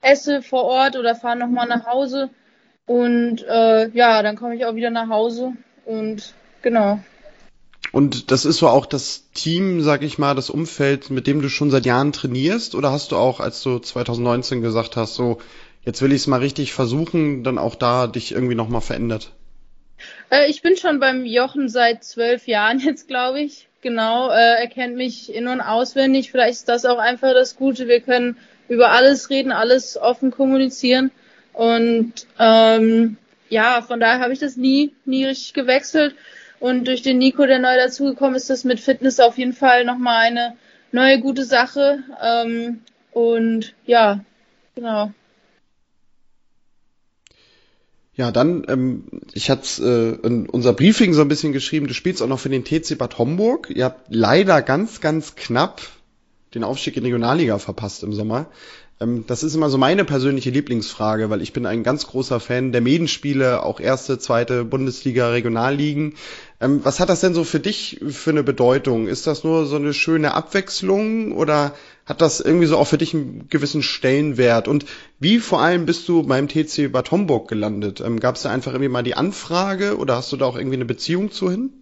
esse vor Ort oder fahre nochmal nach Hause und äh, ja, dann komme ich auch wieder nach Hause und genau. Und das ist so auch das Team, sag ich mal, das Umfeld, mit dem du schon seit Jahren trainierst? Oder hast du auch, als du 2019 gesagt hast, so, jetzt will ich es mal richtig versuchen, dann auch da dich irgendwie nochmal verändert? Äh, ich bin schon beim Jochen seit zwölf Jahren jetzt, glaube ich. Genau, äh, er kennt mich in- und auswendig. Vielleicht ist das auch einfach das Gute. Wir können über alles reden, alles offen kommunizieren. Und ähm, ja, von daher habe ich das nie, nie richtig gewechselt. Und durch den Nico, der neu dazugekommen ist, das mit Fitness auf jeden Fall nochmal eine neue gute Sache. Ähm, und ja, genau. Ja, dann, ähm, ich hatte äh, in unser Briefing so ein bisschen geschrieben, du spielst auch noch für den TC Bad Homburg. Ihr habt leider ganz, ganz knapp den Aufstieg in die Regionalliga verpasst im Sommer. Ähm, das ist immer so meine persönliche Lieblingsfrage, weil ich bin ein ganz großer Fan der Medenspiele, auch erste, zweite Bundesliga, Regionalligen. Ähm, was hat das denn so für dich für eine Bedeutung? Ist das nur so eine schöne Abwechslung oder hat das irgendwie so auch für dich einen gewissen Stellenwert? Und wie vor allem bist du beim TC Bad Homburg gelandet? Ähm, Gab es da einfach irgendwie mal die Anfrage oder hast du da auch irgendwie eine Beziehung zu hin?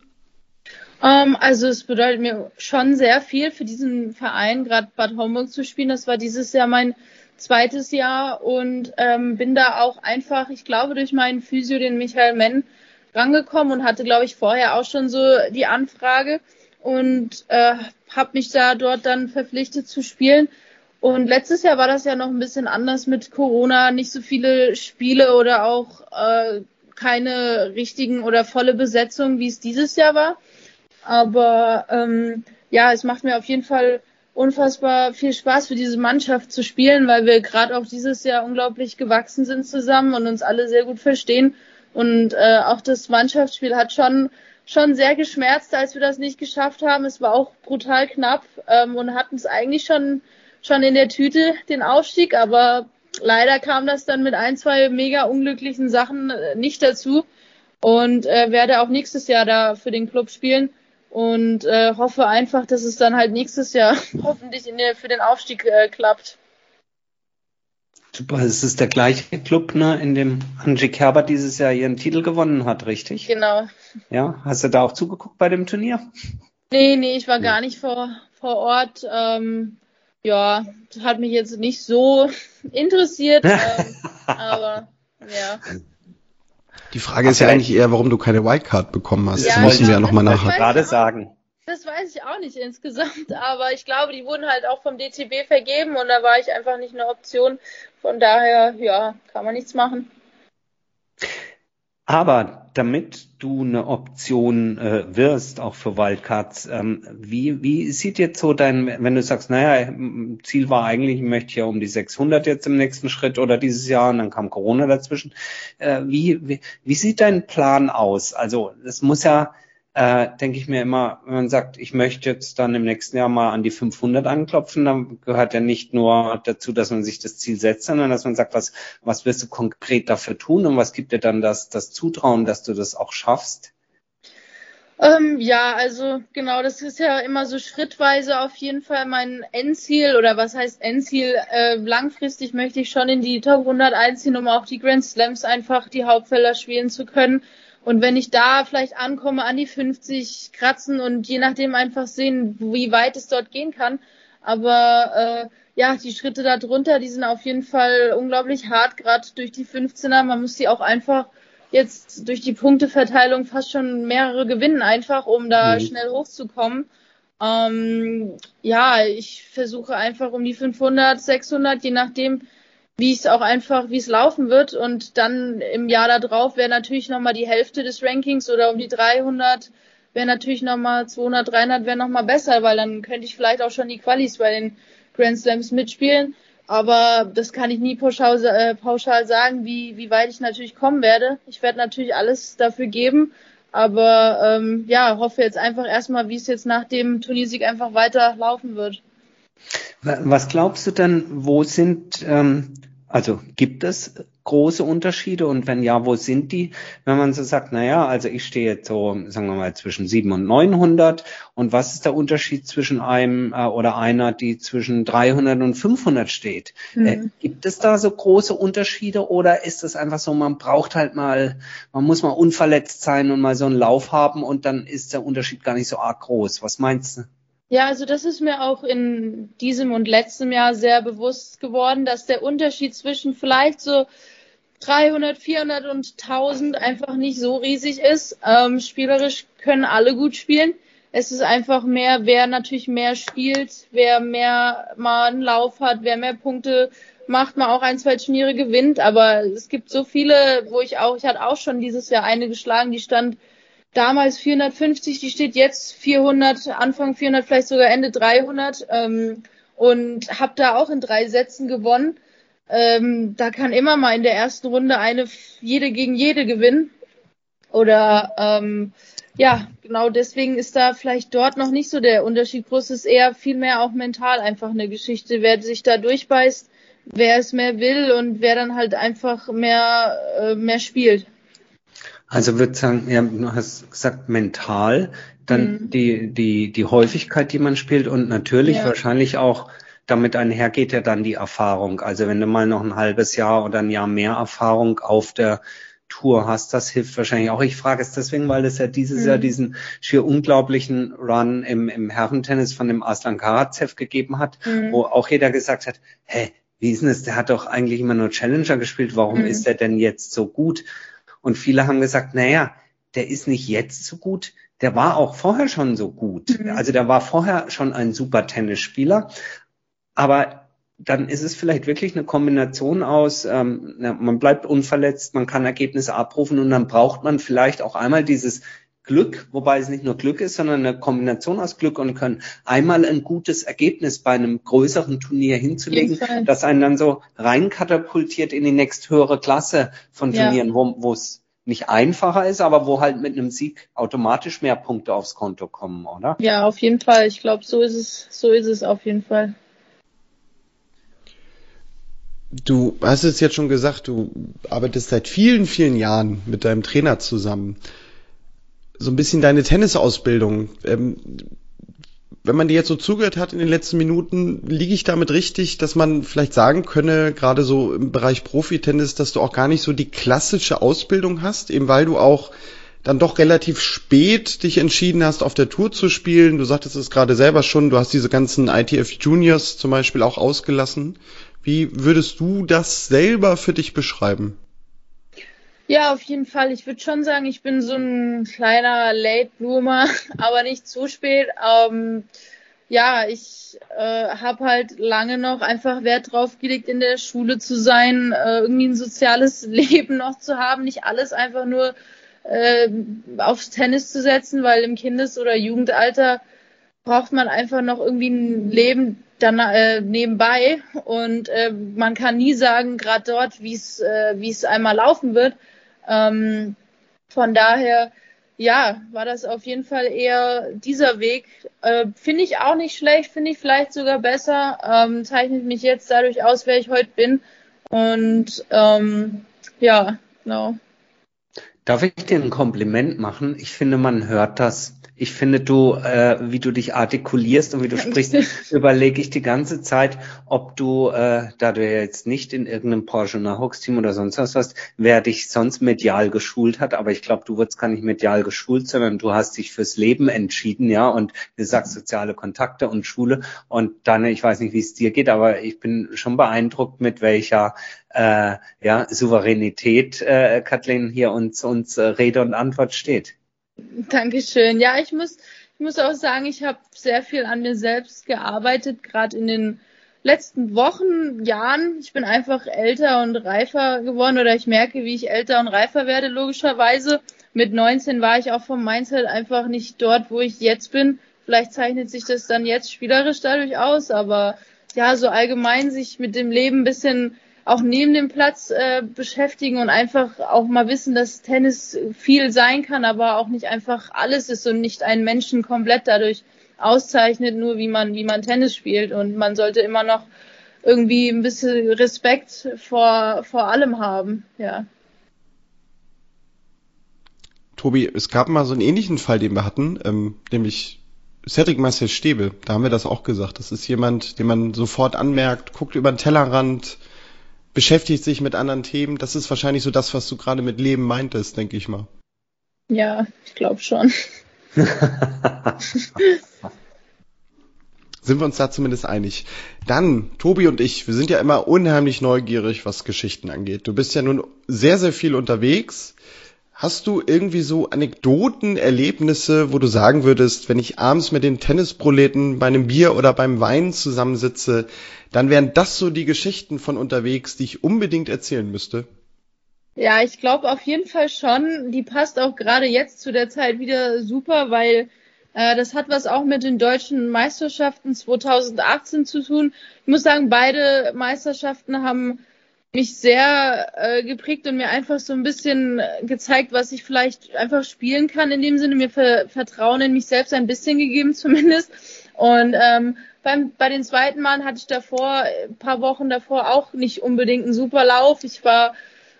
Um, ähm, also es bedeutet mir schon sehr viel für diesen Verein, gerade Bad Homburg zu spielen. Das war dieses Jahr mein zweites Jahr und ähm, bin da auch einfach, ich glaube, durch meinen Physio, den Michael Menn, rangekommen und hatte, glaube ich, vorher auch schon so die Anfrage und äh, habe mich da dort dann verpflichtet zu spielen. Und letztes Jahr war das ja noch ein bisschen anders mit Corona, nicht so viele Spiele oder auch äh, keine richtigen oder volle Besetzung, wie es dieses Jahr war. Aber ähm, ja, es macht mir auf jeden Fall unfassbar viel Spaß für diese Mannschaft zu spielen, weil wir gerade auch dieses Jahr unglaublich gewachsen sind zusammen und uns alle sehr gut verstehen. Und äh, auch das Mannschaftsspiel hat schon schon sehr geschmerzt, als wir das nicht geschafft haben. Es war auch brutal knapp ähm, und hatten es eigentlich schon schon in der Tüte den Aufstieg, aber leider kam das dann mit ein zwei mega unglücklichen Sachen äh, nicht dazu und äh, werde auch nächstes Jahr da für den Club spielen und äh, hoffe einfach, dass es dann halt nächstes Jahr hoffentlich der, für den Aufstieg äh, klappt. Super, es ist der gleiche Club, ne, in dem Angie Kerber dieses Jahr ihren Titel gewonnen hat, richtig? Genau. Ja, hast du da auch zugeguckt bei dem Turnier? Nee, nee, ich war gar nicht vor, vor Ort. Ähm, ja, hat mich jetzt nicht so interessiert, ähm, aber ja. Die Frage ist ja eigentlich eher, warum du keine Wildcard bekommen hast. Ja, das müssen wir ja nochmal das- Ich nachhaken. gerade sagen. Das weiß ich auch nicht insgesamt, aber ich glaube, die wurden halt auch vom DTB vergeben und da war ich einfach nicht eine Option. Von daher, ja, kann man nichts machen. Aber damit du eine Option äh, wirst, auch für Wildcards, ähm, wie, wie sieht jetzt so dein, wenn du sagst, naja, Ziel war eigentlich, ich möchte ja um die 600 jetzt im nächsten Schritt oder dieses Jahr und dann kam Corona dazwischen. Äh, wie, wie, wie sieht dein Plan aus? Also, es muss ja, äh, denke ich mir immer, wenn man sagt, ich möchte jetzt dann im nächsten Jahr mal an die 500 anklopfen, dann gehört ja nicht nur dazu, dass man sich das Ziel setzt, sondern dass man sagt, was, was wirst du konkret dafür tun und was gibt dir dann das, das Zutrauen, dass du das auch schaffst? Ähm, ja, also genau, das ist ja immer so schrittweise auf jeden Fall mein Endziel oder was heißt Endziel? Äh, langfristig möchte ich schon in die Top 100 einziehen, um auch die Grand Slams einfach die Hauptfelder spielen zu können. Und wenn ich da vielleicht ankomme, an die 50 kratzen und je nachdem einfach sehen, wie weit es dort gehen kann. Aber äh, ja, die Schritte da drunter, die sind auf jeden Fall unglaublich hart, gerade durch die 15er. Man muss die auch einfach jetzt durch die Punkteverteilung fast schon mehrere gewinnen, einfach um da Mhm. schnell hochzukommen. Ähm, ja, ich versuche einfach um die 500, 600, je nachdem, wie es auch einfach, wie es laufen wird. Und dann im Jahr darauf wäre natürlich nochmal die Hälfte des Rankings oder um die 300 wäre natürlich nochmal 200, 300 wäre nochmal besser, weil dann könnte ich vielleicht auch schon die Qualis bei den Grand Slams mitspielen. Aber das kann ich nie pauschal, äh, pauschal sagen, wie, wie weit ich natürlich kommen werde. Ich werde natürlich alles dafür geben. Aber ähm, ja, hoffe jetzt einfach erstmal, wie es jetzt nach dem Turniersieg einfach weiter laufen wird. Was glaubst du denn, wo sind ähm, Also gibt es große Unterschiede und wenn ja, wo sind die? Wenn man so sagt, na ja, also ich stehe jetzt so, sagen wir mal, zwischen 7 und 900 und was ist der Unterschied zwischen einem äh, oder einer, die zwischen 300 und 500 steht? Mhm. Äh, gibt es da so große Unterschiede oder ist es einfach so, man braucht halt mal, man muss mal unverletzt sein und mal so einen Lauf haben und dann ist der Unterschied gar nicht so arg groß? Was meinst du? Ja, also das ist mir auch in diesem und letztem Jahr sehr bewusst geworden, dass der Unterschied zwischen vielleicht so 300, 400 und 1000 einfach nicht so riesig ist. Ähm, spielerisch können alle gut spielen. Es ist einfach mehr, wer natürlich mehr spielt, wer mehr mal einen Lauf hat, wer mehr Punkte macht, mal auch ein, zwei Turniere gewinnt. Aber es gibt so viele, wo ich auch, ich hatte auch schon dieses Jahr eine geschlagen, die stand damals 450, die steht jetzt 400, Anfang 400, vielleicht sogar Ende 300 ähm, und habe da auch in drei Sätzen gewonnen. Ähm, da kann immer mal in der ersten Runde eine jede gegen jede gewinnen. Oder ähm, ja, genau deswegen ist da vielleicht dort noch nicht so der Unterschied groß. Es ist eher vielmehr auch mental einfach eine Geschichte, wer sich da durchbeißt, wer es mehr will und wer dann halt einfach mehr, äh, mehr spielt. Also würde sagen, ja, du hast gesagt mental, dann mhm. die, die, die Häufigkeit, die man spielt und natürlich ja. wahrscheinlich auch damit einhergeht ja dann die Erfahrung. Also wenn du mal noch ein halbes Jahr oder ein Jahr mehr Erfahrung auf der Tour hast, das hilft wahrscheinlich auch. Ich frage es deswegen, weil es ja dieses mhm. Jahr diesen schier unglaublichen Run im, im Herrentennis von dem Aslan Karatsev gegeben hat, mhm. wo auch jeder gesagt hat, hä, wie ist denn das? Der hat doch eigentlich immer nur Challenger gespielt. Warum mhm. ist er denn jetzt so gut? Und viele haben gesagt, naja, der ist nicht jetzt so gut, der war auch vorher schon so gut. Mhm. Also der war vorher schon ein super Tennisspieler. Aber dann ist es vielleicht wirklich eine Kombination aus, ähm, man bleibt unverletzt, man kann Ergebnisse abrufen und dann braucht man vielleicht auch einmal dieses Glück, wobei es nicht nur Glück ist, sondern eine Kombination aus Glück und Können, einmal ein gutes Ergebnis bei einem größeren Turnier hinzulegen, das einen dann so reinkatapultiert in die nächsthöhere Klasse von Turnieren, ja. wo es nicht einfacher ist, aber wo halt mit einem Sieg automatisch mehr Punkte aufs Konto kommen, oder? Ja, auf jeden Fall. Ich glaube, so ist es, so ist es auf jeden Fall. Du hast es jetzt schon gesagt, du arbeitest seit vielen, vielen Jahren mit deinem Trainer zusammen so ein bisschen deine Tennisausbildung. Ähm, wenn man dir jetzt so zugehört hat in den letzten Minuten, liege ich damit richtig, dass man vielleicht sagen könne, gerade so im Bereich Profitennis, dass du auch gar nicht so die klassische Ausbildung hast, eben weil du auch dann doch relativ spät dich entschieden hast, auf der Tour zu spielen. Du sagtest es gerade selber schon, du hast diese ganzen ITF Juniors zum Beispiel auch ausgelassen. Wie würdest du das selber für dich beschreiben? Ja, auf jeden Fall. Ich würde schon sagen, ich bin so ein kleiner Late Bloomer, aber nicht zu spät. Ähm, ja, ich äh, habe halt lange noch einfach Wert drauf gelegt, in der Schule zu sein, äh, irgendwie ein soziales Leben noch zu haben, nicht alles einfach nur äh, aufs Tennis zu setzen, weil im Kindes- oder Jugendalter braucht man einfach noch irgendwie ein Leben dann äh, nebenbei und äh, man kann nie sagen, gerade dort, wie es äh, wie es einmal laufen wird. Ähm, von daher, ja, war das auf jeden Fall eher dieser Weg. Äh, finde ich auch nicht schlecht, finde ich vielleicht sogar besser. Ähm, zeichnet mich jetzt dadurch aus, wer ich heute bin. Und ähm, ja, genau. Darf ich dir ein Kompliment machen? Ich finde, man hört das ich finde, du, äh, wie du dich artikulierst und wie du sprichst, überlege ich die ganze Zeit, ob du, äh, da du ja jetzt nicht in irgendeinem Porsche Nachwuchsteam oder sonst was hast, wer dich sonst medial geschult hat. Aber ich glaube, du wurdest gar nicht medial geschult, sondern du hast dich fürs Leben entschieden, ja. Und du sagst soziale Kontakte und Schule. Und dann, ich weiß nicht, wie es dir geht, aber ich bin schon beeindruckt, mit welcher äh, ja, Souveränität äh, Kathleen hier uns, uns äh, Rede und Antwort steht. Dankeschön. Ja, ich muss, ich muss auch sagen, ich habe sehr viel an mir selbst gearbeitet, gerade in den letzten Wochen, Jahren. Ich bin einfach älter und reifer geworden oder ich merke, wie ich älter und reifer werde, logischerweise. Mit 19 war ich auch vom Mindset einfach nicht dort, wo ich jetzt bin. Vielleicht zeichnet sich das dann jetzt spielerisch dadurch aus, aber ja, so allgemein sich mit dem Leben ein bisschen auch neben dem Platz äh, beschäftigen und einfach auch mal wissen, dass Tennis viel sein kann, aber auch nicht einfach alles ist und nicht einen Menschen komplett dadurch auszeichnet, nur wie man, wie man Tennis spielt. Und man sollte immer noch irgendwie ein bisschen Respekt vor, vor allem haben, ja. Tobi, es gab mal so einen ähnlichen Fall, den wir hatten, ähm, nämlich Cedric Marcel Stäbe. Da haben wir das auch gesagt. Das ist jemand, den man sofort anmerkt, guckt über den Tellerrand, beschäftigt sich mit anderen Themen. Das ist wahrscheinlich so das, was du gerade mit Leben meintest, denke ich mal. Ja, ich glaube schon. Sind wir uns da zumindest einig. Dann, Tobi und ich, wir sind ja immer unheimlich neugierig, was Geschichten angeht. Du bist ja nun sehr, sehr viel unterwegs. Hast du irgendwie so Anekdoten, Erlebnisse, wo du sagen würdest, wenn ich abends mit den Tennisproleten bei einem Bier oder beim Wein zusammensitze, dann wären das so die Geschichten von unterwegs, die ich unbedingt erzählen müsste? Ja, ich glaube auf jeden Fall schon. Die passt auch gerade jetzt zu der Zeit wieder super, weil äh, das hat was auch mit den deutschen Meisterschaften 2018 zu tun. Ich muss sagen, beide Meisterschaften haben mich sehr äh, geprägt und mir einfach so ein bisschen gezeigt, was ich vielleicht einfach spielen kann in dem Sinne, mir ver Vertrauen in mich selbst ein bisschen gegeben zumindest. Und ähm, beim, bei den zweiten Malen hatte ich davor, ein paar Wochen davor auch nicht unbedingt einen super Lauf. Ich war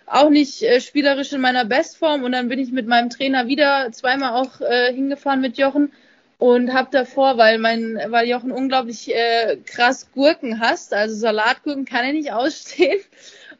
auch nicht äh, spielerisch in meiner Bestform und dann bin ich mit meinem Trainer wieder zweimal auch äh, hingefahren mit Jochen und habe davor, weil mein, weil Jochen unglaublich äh, krass Gurken hasst, also Salatgurken kann er nicht ausstehen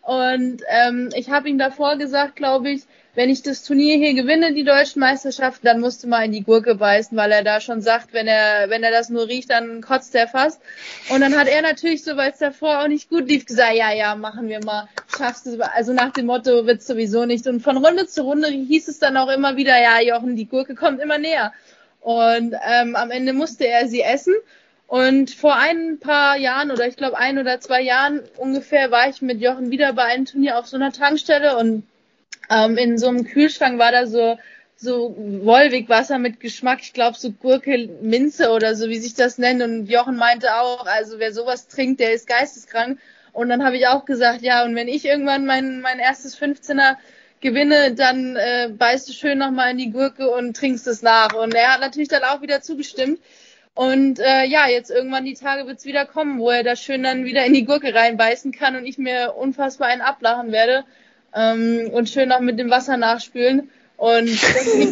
und ähm, ich habe ihm davor gesagt, glaube ich, wenn ich das Turnier hier gewinne, die deutschen Meisterschaften, dann musst du mal in die Gurke beißen, weil er da schon sagt, wenn er, wenn er das nur riecht, dann kotzt er fast. Und dann hat er natürlich, so weil es davor auch nicht gut lief, gesagt, ja, ja, machen wir mal, schaffst du Also nach dem Motto wird's sowieso nicht. Und von Runde zu Runde hieß es dann auch immer wieder, ja, Jochen, die Gurke kommt immer näher. Und ähm, am Ende musste er sie essen. Und vor ein paar Jahren oder ich glaube ein oder zwei Jahren ungefähr war ich mit Jochen wieder bei einem Turnier auf so einer Tankstelle und ähm, in so einem Kühlschrank war da so so Wolwig-Wasser mit Geschmack, ich glaube so Gurke, Minze oder so, wie sich das nennt. Und Jochen meinte auch, also wer sowas trinkt, der ist geisteskrank. Und dann habe ich auch gesagt, ja, und wenn ich irgendwann mein, mein erstes 15er gewinne, dann äh, beißt du schön nochmal in die Gurke und trinkst es nach. Und er hat natürlich dann auch wieder zugestimmt. Und äh, ja, jetzt irgendwann die Tage wird's wieder kommen, wo er da schön dann wieder in die Gurke reinbeißen kann und ich mir unfassbar einen ablachen werde ähm, und schön noch mit dem Wasser nachspülen. Und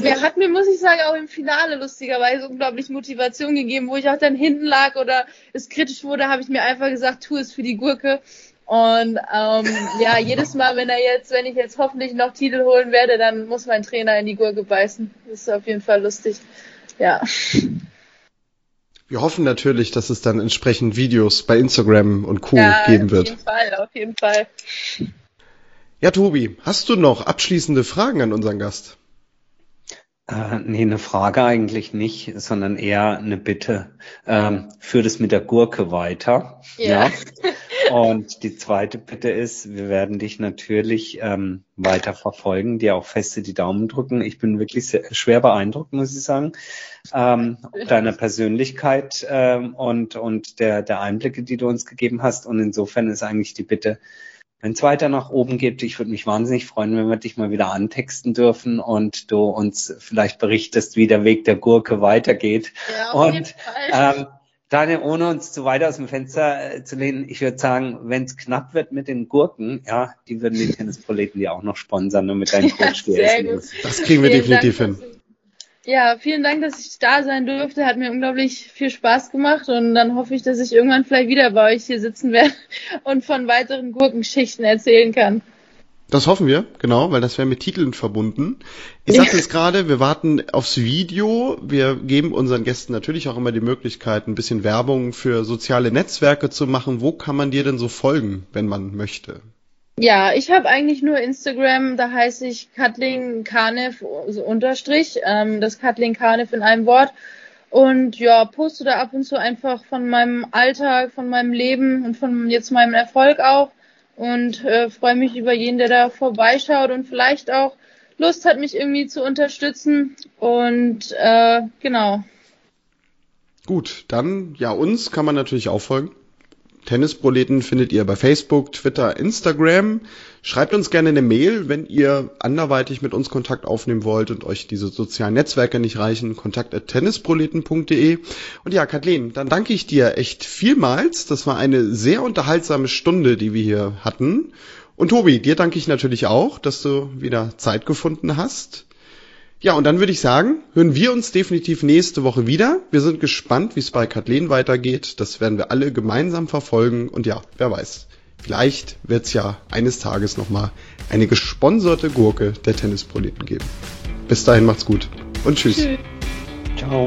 er hat mir, muss ich sagen, auch im Finale lustigerweise unglaublich Motivation gegeben, wo ich auch dann hinten lag oder es kritisch wurde, habe ich mir einfach gesagt, tu es für die Gurke. Und ähm, ja, jedes Mal, wenn er jetzt, wenn ich jetzt hoffentlich noch Titel holen werde, dann muss mein Trainer in die Gurke beißen. Das ist auf jeden Fall lustig. Ja. Wir hoffen natürlich, dass es dann entsprechend Videos bei Instagram und Co. Ja, geben wird. Auf jeden Fall, auf jeden Fall. Ja, Tobi, hast du noch abschließende Fragen an unseren Gast? Äh, nee, eine Frage eigentlich nicht, sondern eher eine Bitte. Ähm, führ das mit der Gurke weiter. Ja. ja. Und die zweite Bitte ist, wir werden dich natürlich ähm, weiter verfolgen, dir auch feste die Daumen drücken. Ich bin wirklich sehr, schwer beeindruckt, muss ich sagen, ähm, deiner Persönlichkeit ähm, und, und der, der Einblicke, die du uns gegeben hast. Und insofern ist eigentlich die Bitte, wenn es weiter nach oben geht, ich würde mich wahnsinnig freuen, wenn wir dich mal wieder antexten dürfen und du uns vielleicht berichtest, wie der Weg der Gurke weitergeht. Ja, auf und jeden Fall. Ähm, Daniel, ohne uns zu weit aus dem Fenster äh, zu lehnen, ich würde sagen, wenn es knapp wird mit den Gurken, ja, die würden die Tennisproleten die auch noch sponsern und mit deinen Coach ja, Das kriegen wir vielen definitiv Dank, hin. Ja, vielen Dank, dass ich da sein durfte. Hat mir unglaublich viel Spaß gemacht und dann hoffe ich, dass ich irgendwann vielleicht wieder bei euch hier sitzen werde und von weiteren Gurkenschichten erzählen kann. Das hoffen wir, genau, weil das wäre mit Titeln verbunden. Ich sagte es gerade, wir warten aufs Video. Wir geben unseren Gästen natürlich auch immer die Möglichkeit, ein bisschen Werbung für soziale Netzwerke zu machen. Wo kann man dir denn so folgen, wenn man möchte? Ja, ich habe eigentlich nur Instagram, da heiße ich Kathleen also unterstrich, ähm, das Kathleen Kanev in einem Wort. Und ja, poste da ab und zu einfach von meinem Alltag, von meinem Leben und von jetzt meinem Erfolg auch und äh, freue mich über jeden, der da vorbeischaut und vielleicht auch Lust hat, mich irgendwie zu unterstützen. Und äh, genau. Gut, dann ja, uns kann man natürlich auch folgen. Tennisproleten findet ihr bei Facebook, Twitter, Instagram. Schreibt uns gerne eine Mail, wenn ihr anderweitig mit uns Kontakt aufnehmen wollt und euch diese sozialen Netzwerke nicht reichen. Kontakt at tennisproleten.de. Und ja, Kathleen, dann danke ich dir echt vielmals. Das war eine sehr unterhaltsame Stunde, die wir hier hatten. Und Tobi, dir danke ich natürlich auch, dass du wieder Zeit gefunden hast. Ja, und dann würde ich sagen, hören wir uns definitiv nächste Woche wieder. Wir sind gespannt, wie es bei Kathleen weitergeht. Das werden wir alle gemeinsam verfolgen. Und ja, wer weiß, vielleicht wird es ja eines Tages nochmal eine gesponserte Gurke der Tennisproleten geben. Bis dahin macht's gut und tschüss. tschüss. Ciao.